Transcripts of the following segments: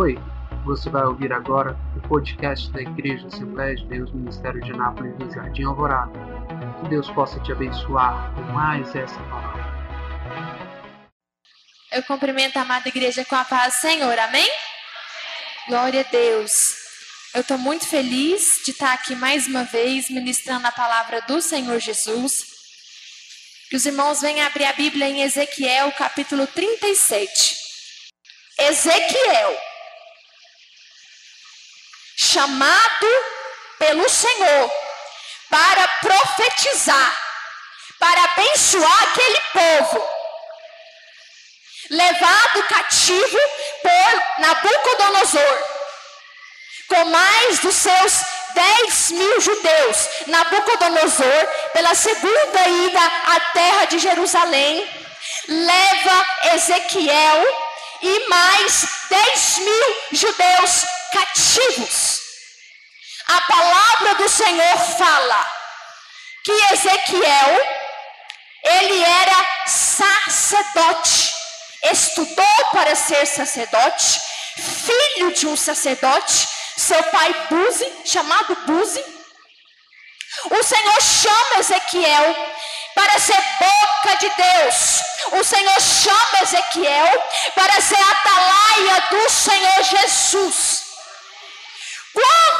Oi, você vai ouvir agora o podcast da Igreja Assembleia de Deus Ministério de Nápoles do Jardim Alvorada. Que Deus possa te abençoar com mais essa palavra. Eu cumprimento a amada igreja com a paz do Senhor, amém? Glória a Deus. Eu estou muito feliz de estar aqui mais uma vez ministrando a palavra do Senhor Jesus. Que os irmãos venham abrir a Bíblia em Ezequiel, capítulo 37. Ezequiel, chamado pelo Senhor para profetizar, para abençoar aquele povo, levado cativo por Nabucodonosor, com mais dos seus 10 mil judeus, Nabucodonosor, pela segunda ida à terra de Jerusalém, leva Ezequiel e mais 10 mil judeus cativos. A palavra do Senhor fala que Ezequiel, ele era sacerdote, estudou para ser sacerdote, filho de um sacerdote, seu pai Buzi, chamado Buzi. O Senhor chama Ezequiel para ser boca de Deus. O Senhor chama Ezequiel para ser atalaia do Senhor Jesus.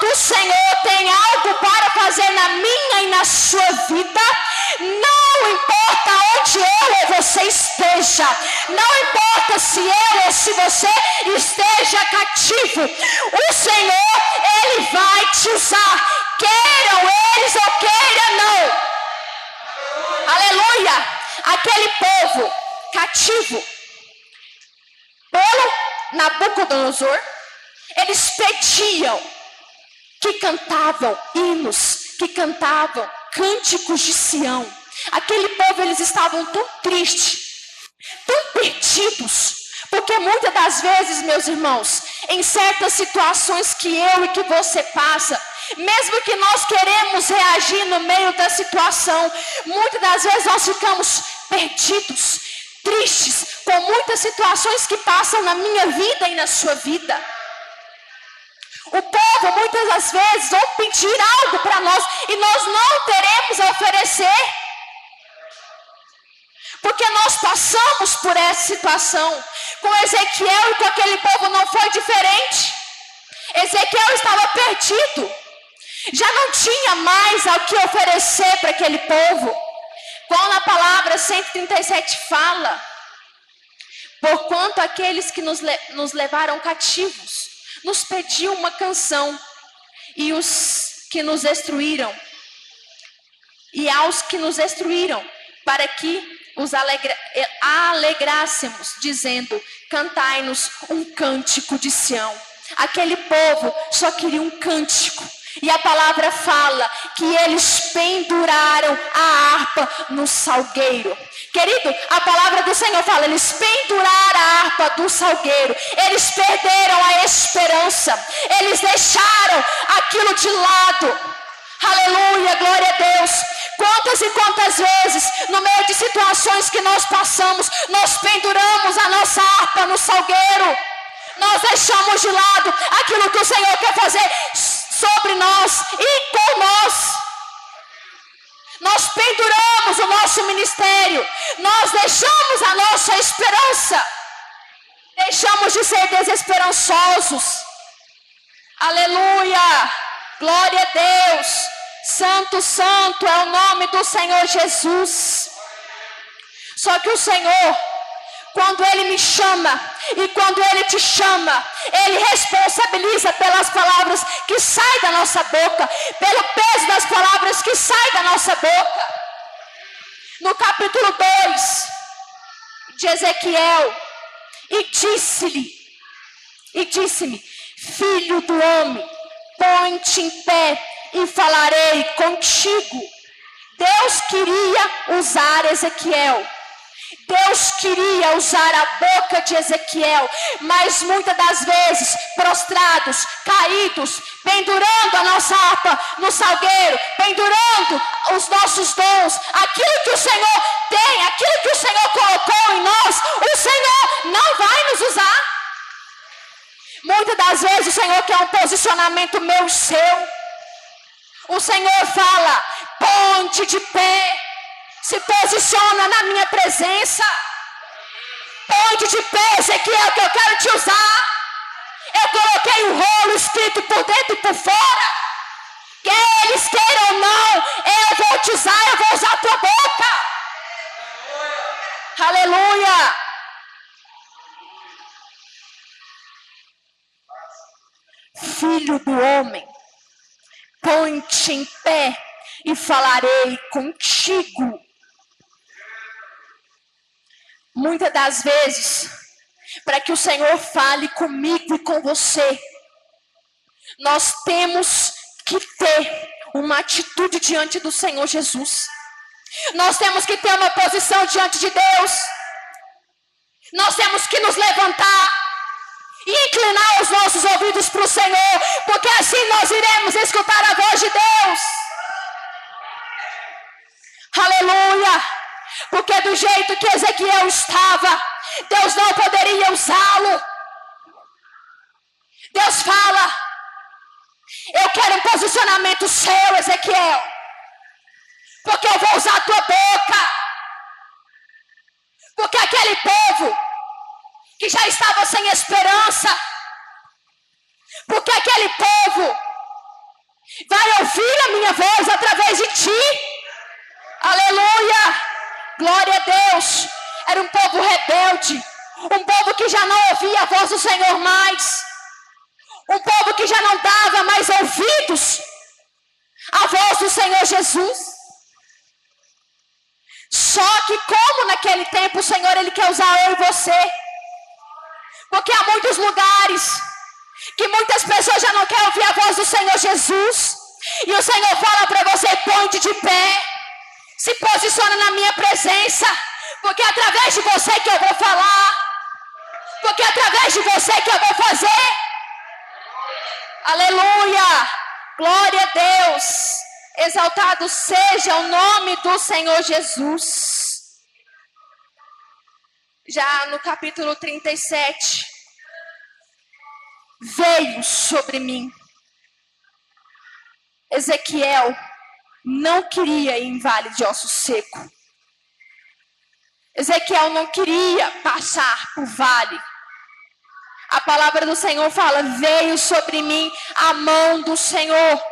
Quando o Senhor tem algo para fazer na minha e na sua vida, não importa onde eu ou você esteja, não importa se eu ou se você esteja cativo, o Senhor, Ele vai te usar, queiram eles ou queiram não. Aleluia! Aquele povo cativo pelo Nabucodonosor, eles pediam que cantavam hinos, que cantavam cânticos de Sião. Aquele povo, eles estavam tão tristes, tão perdidos, porque muitas das vezes, meus irmãos, em certas situações que eu e que você passa, mesmo que nós queremos reagir no meio da situação, muitas das vezes nós ficamos perdidos, tristes com muitas situações que passam na minha vida e na sua vida. O povo muitas das vezes vão pedir algo para nós e nós não teremos a oferecer. Porque nós passamos por essa situação. Com Ezequiel e com aquele povo não foi diferente. Ezequiel estava perdido já não tinha mais ao que oferecer para aquele povo. Qual a palavra 137 fala? Porquanto aqueles que nos, nos levaram cativos nos pediam uma canção, e os que nos destruíram, e aos que nos destruíram, para que os alegra, alegrássemos, dizendo: Cantai-nos um cântico de Sião. Aquele povo só queria um cântico, e a palavra fala que eles penduraram a harpa no salgueiro. Querido, a palavra do Senhor fala: eles penduraram a harpa do salgueiro, eles perderam a esperança, eles deixaram aquilo de lado. Aleluia, glória a Deus. Quantas e quantas vezes, no meio de situações que nós passamos, nós penduramos a nossa harpa no salgueiro, nós deixamos de lado aquilo que o Senhor quer fazer sobre nós e com nós. Nós penduramos o nosso ministério, nós deixamos a nossa esperança, deixamos de ser desesperançosos. Aleluia! Glória a Deus! Santo, Santo é o nome do Senhor Jesus. Só que o Senhor quando Ele me chama e quando Ele te chama, Ele responsabiliza pelas palavras que saem da nossa boca, pelo peso das palavras que saem da nossa boca. No capítulo 2 de Ezequiel, e disse-lhe, e disse-me, filho do homem, põe-te em pé e falarei contigo. Deus queria usar Ezequiel Deus queria usar a boca de Ezequiel, mas muitas das vezes prostrados, caídos, pendurando a nossa harpa no salgueiro, pendurando os nossos dons, aquilo que o Senhor tem, aquilo que o Senhor colocou em nós, o Senhor não vai nos usar. Muitas das vezes o Senhor quer um posicionamento meu e seu. O Senhor fala: ponte de pé, se posiciona na minha presença. Ponte de pé, Ezequiel, que eu quero te usar. Eu coloquei o rolo escrito por dentro e por fora. Quer eles queiram ou não, eu vou te usar, eu vou usar a tua boca. Aleluia. Filho do homem, põe-te em pé e falarei contigo. Muitas das vezes, para que o Senhor fale comigo e com você, nós temos que ter uma atitude diante do Senhor Jesus. Nós temos que ter uma posição diante de Deus. Nós temos que nos levantar e inclinar os nossos ouvidos para o Senhor, porque assim nós iremos escutar a voz de Deus. Aleluia! Porque do jeito que Ezequiel estava, Deus não poderia usá-lo. Deus fala: Eu quero um posicionamento seu, Ezequiel porque eu vou usar a tua boca. Porque aquele povo que já estava sem esperança, porque aquele povo vai ouvir a minha voz através de ti. Aleluia! Glória a Deus! Era um povo rebelde, um povo que já não ouvia a voz do Senhor mais, um povo que já não dava mais ouvidos à voz do Senhor Jesus. Só que como naquele tempo o Senhor ele quer usar eu e você. Porque há muitos lugares que muitas pessoas já não querem ouvir a voz do Senhor Jesus. E o Senhor fala para você: ponte de pé, se posiciona na minha presença, porque é através de você que eu vou falar, porque é através de você que eu vou fazer. Aleluia! Glória a Deus! Exaltado seja o nome do Senhor Jesus. Já no capítulo 37, veio sobre mim. Ezequiel não queria ir em vale de osso seco. Ezequiel não queria passar por vale. A palavra do Senhor fala: veio sobre mim a mão do Senhor.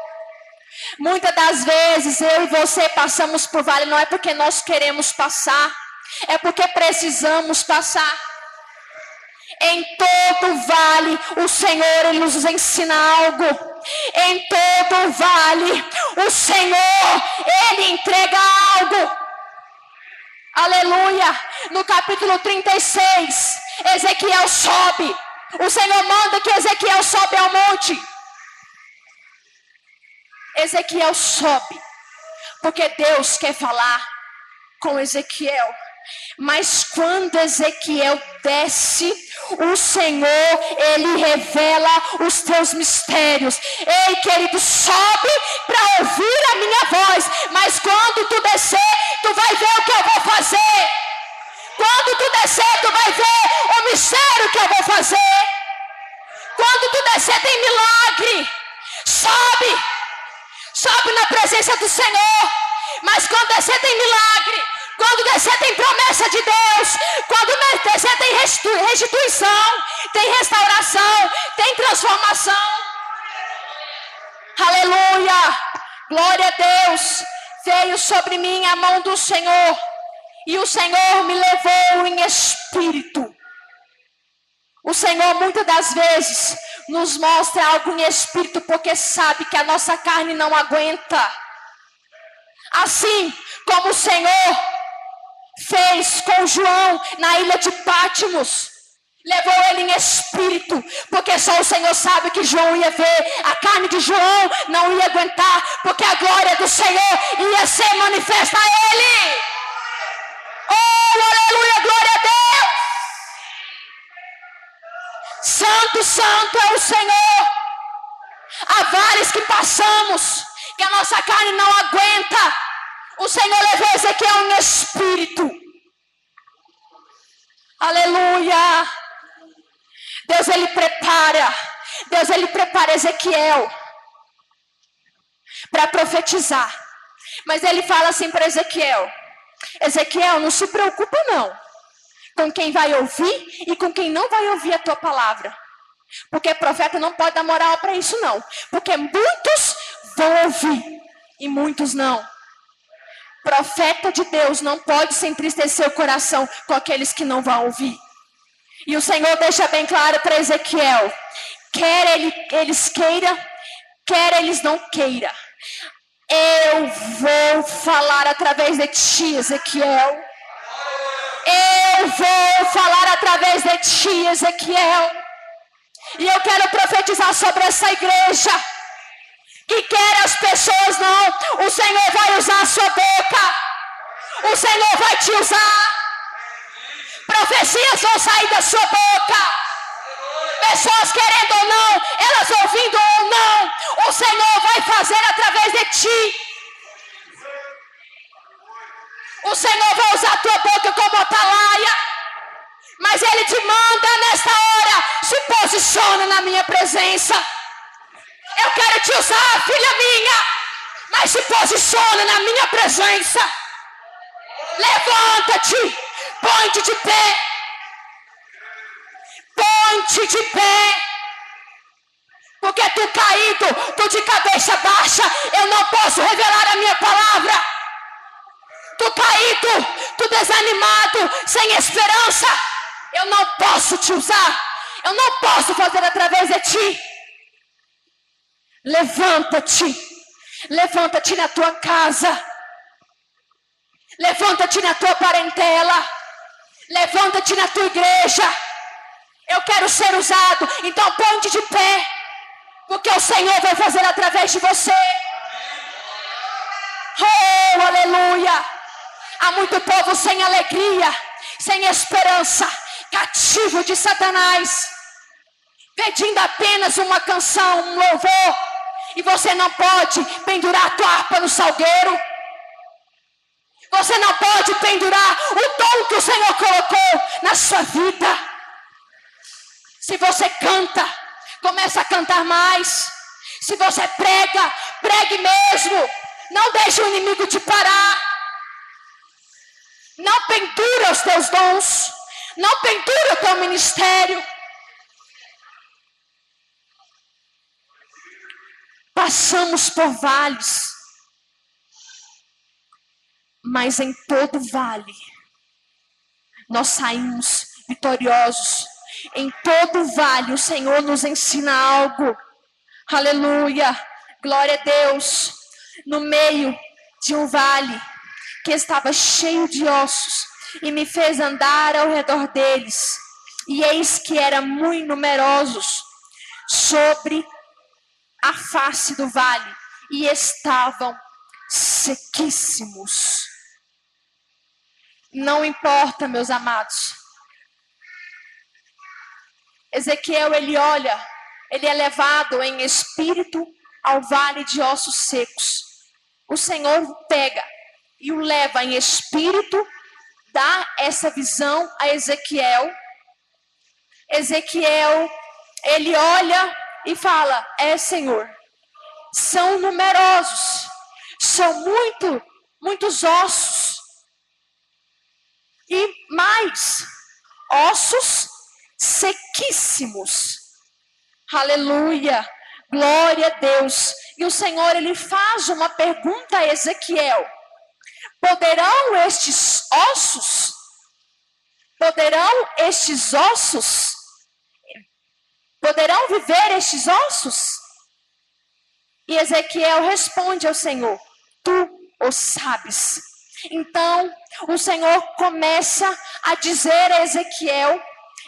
Muitas das vezes eu e você passamos por vale não é porque nós queremos passar, é porque precisamos passar. Em todo vale o Senhor ele nos ensina algo. Em todo vale o Senhor ele entrega algo. Aleluia. No capítulo 36, Ezequiel sobe. O Senhor manda que Ezequiel sobe ao monte. Ezequiel sobe, porque Deus quer falar com Ezequiel. Mas quando Ezequiel desce, o Senhor, ele revela os teus mistérios. Ei, querido, sobe para ouvir a minha voz. Mas quando tu descer, tu vai ver o que eu vou fazer. Quando tu descer, tu vai ver o mistério que eu vou fazer. Quando tu descer, tem milagre. Sobe sobe na presença do Senhor. Mas quando descer tem milagre, quando descer tem promessa de Deus, quando descer tem restituição, tem restauração, tem transformação. Aleluia! Glória a Deus! Veio sobre mim a mão do Senhor, e o Senhor me levou em espírito. O Senhor, muitas das vezes, nos mostra algo em espírito, porque sabe que a nossa carne não aguenta. Assim como o Senhor fez com João na ilha de Pátimos, levou ele em espírito, porque só o Senhor sabe que João ia ver, a carne de João não ia aguentar, porque a glória do Senhor ia ser manifesta a ele. Oh, aleluia, glória a Deus. Santo, santo é o Senhor. Há vales que passamos, que a nossa carne não aguenta. O Senhor levou Ezequiel em espírito. Aleluia. Deus ele prepara, Deus ele prepara Ezequiel para profetizar. Mas ele fala assim para Ezequiel: Ezequiel, não se preocupa não com quem vai ouvir e com quem não vai ouvir a tua palavra. Porque profeta não pode dar moral para isso não, porque muitos vão ouvir e muitos não. Profeta de Deus não pode se entristecer o coração com aqueles que não vão ouvir. E o Senhor deixa bem claro para Ezequiel: quer ele, eles queiram, quer eles não queiram. Eu vou falar através de ti, Ezequiel. Eu vou falar através de ti, Ezequiel. E eu quero profetizar sobre essa igreja. Que quer as pessoas não, o Senhor vai usar a sua boca. O Senhor vai te usar. Profecias vão sair da sua boca. Pessoas querendo ou não, elas ouvindo ou não, o Senhor vai fazer através de ti. O Senhor vai usar a tua boca como atalaia. Mas Ele te manda nesta hora, se posiciona na minha presença. Te usar, filha minha, mas se posiciona na minha presença. Levanta-te, põe-te de pé. Põe-te de pé. Porque tu caído, tu de cabeça baixa, eu não posso revelar a minha palavra. Tu caído, tu desanimado, sem esperança, eu não posso te usar. Eu não posso fazer através de ti. Levanta-te. Levanta-te na tua casa. Levanta-te na tua parentela. Levanta-te na tua igreja. Eu quero ser usado. Então ponte de pé. Porque o Senhor vai fazer através de você. Oh, aleluia. Há muito povo sem alegria, sem esperança, cativo de Satanás, pedindo apenas uma canção, um louvor. E você não pode pendurar a tua harpa no salgueiro. Você não pode pendurar o dom que o Senhor colocou na sua vida. Se você canta, começa a cantar mais. Se você prega, pregue mesmo. Não deixe o inimigo te parar. Não pendura os teus dons. Não pendura o teu ministério. Passamos por vales. Mas em todo vale, nós saímos vitoriosos em todo vale, o Senhor nos ensina algo. Aleluia. Glória a Deus. No meio de um vale que estava cheio de ossos e me fez andar ao redor deles. E eis que eram muito numerosos sobre a face do vale e estavam sequíssimos. Não importa, meus amados, Ezequiel, ele olha, ele é levado em espírito ao vale de ossos secos. O Senhor pega e o leva em espírito, dá essa visão a Ezequiel. Ezequiel, ele olha e fala: É, Senhor, são numerosos, são muito, muitos ossos. E mais, ossos sequíssimos. Aleluia. Glória a Deus. E o Senhor ele faz uma pergunta a Ezequiel: Poderão estes ossos? Poderão estes ossos? Poderão viver estes ossos? E Ezequiel responde ao Senhor: Tu o sabes. Então, o Senhor começa a dizer a Ezequiel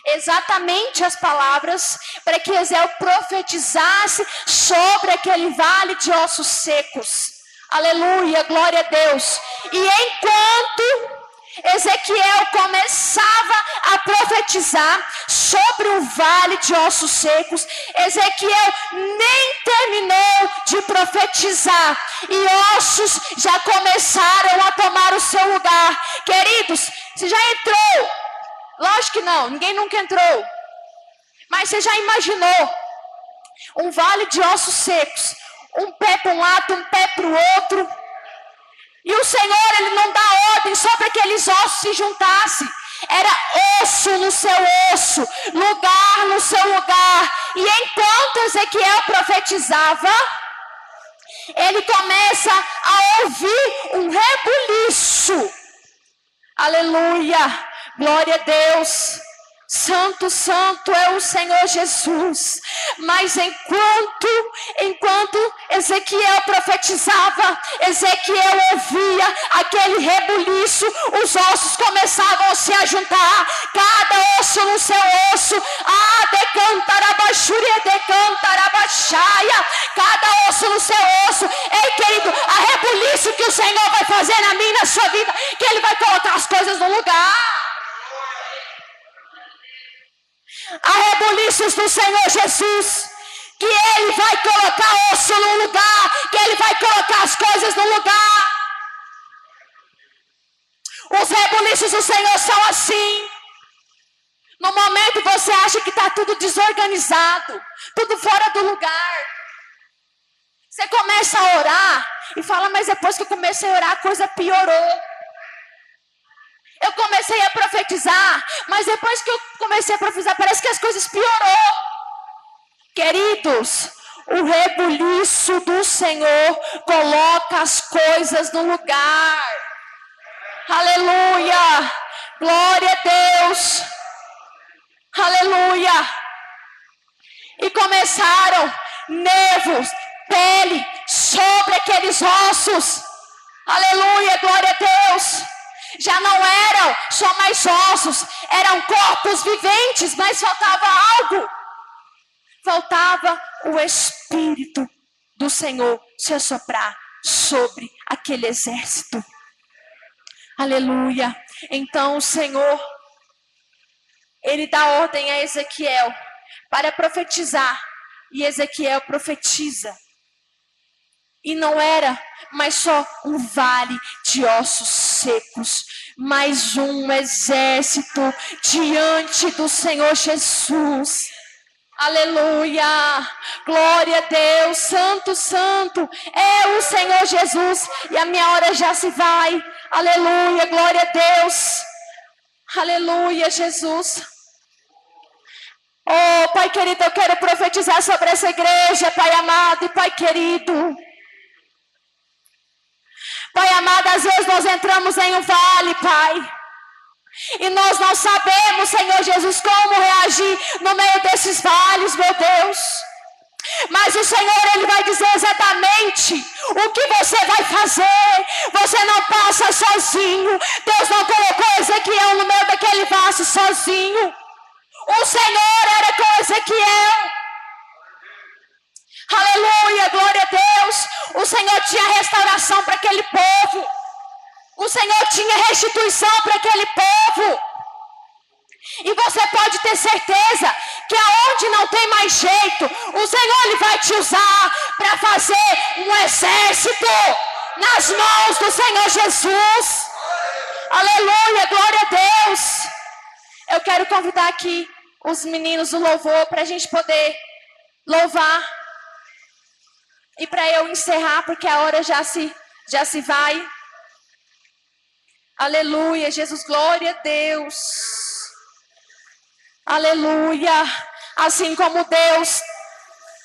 exatamente as palavras para que Ezequiel profetizasse sobre aquele vale de ossos secos. Aleluia, glória a Deus. E enquanto Ezequiel começava a profetizar sobre o vale de ossos secos. Ezequiel nem terminou de profetizar e ossos já começaram a tomar o seu lugar. Queridos, você já entrou Lógico que não, ninguém nunca entrou. Mas você já imaginou um vale de ossos secos, um pé para um lado, um pé para o outro? E o Senhor, Ele não dá ordem só para que aqueles ossos se juntassem. Era osso no seu osso, lugar no seu lugar. E enquanto Ezequiel profetizava, ele começa a ouvir um rebuliço. Aleluia, glória a Deus. Santo, santo é o Senhor Jesus. Mas enquanto, enquanto Ezequiel profetizava, Ezequiel ouvia aquele rebuliço, os ossos começavam a se ajuntar, cada osso no seu osso, a decantarabaxúria, decantarabaxaia, cada osso no seu osso. Ei, querido, a rebuliço que o Senhor vai fazer na minha na sua vida, que Ele vai colocar as coisas no lugar. A rebuliços do Senhor Jesus. Que Ele vai colocar osso no lugar, que Ele vai colocar as coisas no lugar. Os rebuliços do Senhor são assim. No momento você acha que está tudo desorganizado, tudo fora do lugar. Você começa a orar e fala, mas depois que eu comecei a orar, a coisa piorou. Eu comecei a profetizar, mas depois que eu comecei a profetizar, parece que as coisas piorou. Queridos, o rebuliço do Senhor coloca as coisas no lugar. Aleluia! Glória a Deus! Aleluia! E começaram nervos, pele sobre aqueles ossos. Aleluia, glória a Deus já não eram só mais ossos, eram corpos viventes, mas faltava algo. Faltava o Espírito do Senhor se assoprar sobre aquele exército. Aleluia. Então o Senhor, ele dá ordem a Ezequiel para profetizar, e Ezequiel profetiza. E não era mas só um vale de ossos secos, mais um exército diante do Senhor Jesus. Aleluia, glória a Deus, Santo, Santo, é o Senhor Jesus, e a minha hora já se vai. Aleluia, glória a Deus, aleluia, Jesus. Oh, Pai querido, eu quero profetizar sobre essa igreja, Pai amado e Pai querido. Pai amado, às vezes nós entramos em um vale, Pai. E nós não sabemos, Senhor Jesus, como reagir no meio desses vales, meu Deus. Mas o Senhor, Ele vai dizer exatamente o que você vai fazer. Você não passa sozinho. Deus não colocou Ezequiel no meio daquele vaso sozinho. O Senhor era com Ezequiel. Aleluia, glória a Deus. O Senhor tinha restauração para aquele povo. O Senhor tinha restituição para aquele povo. E você pode ter certeza que aonde não tem mais jeito, o Senhor ele vai te usar para fazer um exército nas mãos do Senhor Jesus. Aleluia, glória a Deus. Eu quero convidar aqui os meninos do louvor para a gente poder louvar e para eu encerrar, porque a hora já se, já se vai. Aleluia, Jesus, glória a Deus. Aleluia. Assim como Deus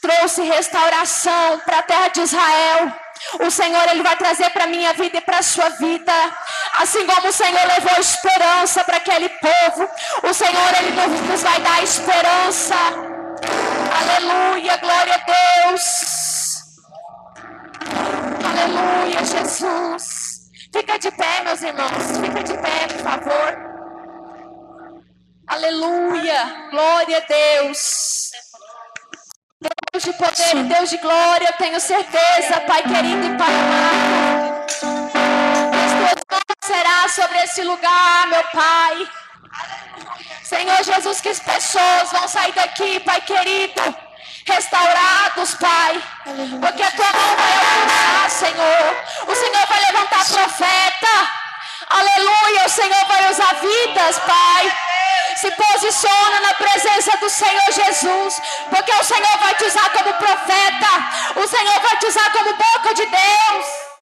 trouxe restauração para a terra de Israel, o Senhor ele vai trazer para minha vida e para sua vida. Assim como o Senhor levou esperança para aquele povo, o Senhor ele nos vai dar esperança. Aleluia, glória a Deus. Aleluia, Jesus. Fica de pé, meus irmãos. Fica de pé, por favor. Aleluia. Glória a Deus. Deus de poder e Deus de glória, eu tenho certeza, Pai querido e Pai amado. As tuas mãos será sobre esse lugar, meu Pai. Senhor Jesus, que as pessoas vão sair daqui, Pai querido restaurados, Pai. Porque a tua mão vai alcançar, Senhor. O Senhor vai levantar profeta. Aleluia. O Senhor vai usar vidas, Pai. Se posiciona na presença do Senhor Jesus. Jesus, porque o Senhor vai te usar como profeta, o Senhor vai te usar como boca de Deus.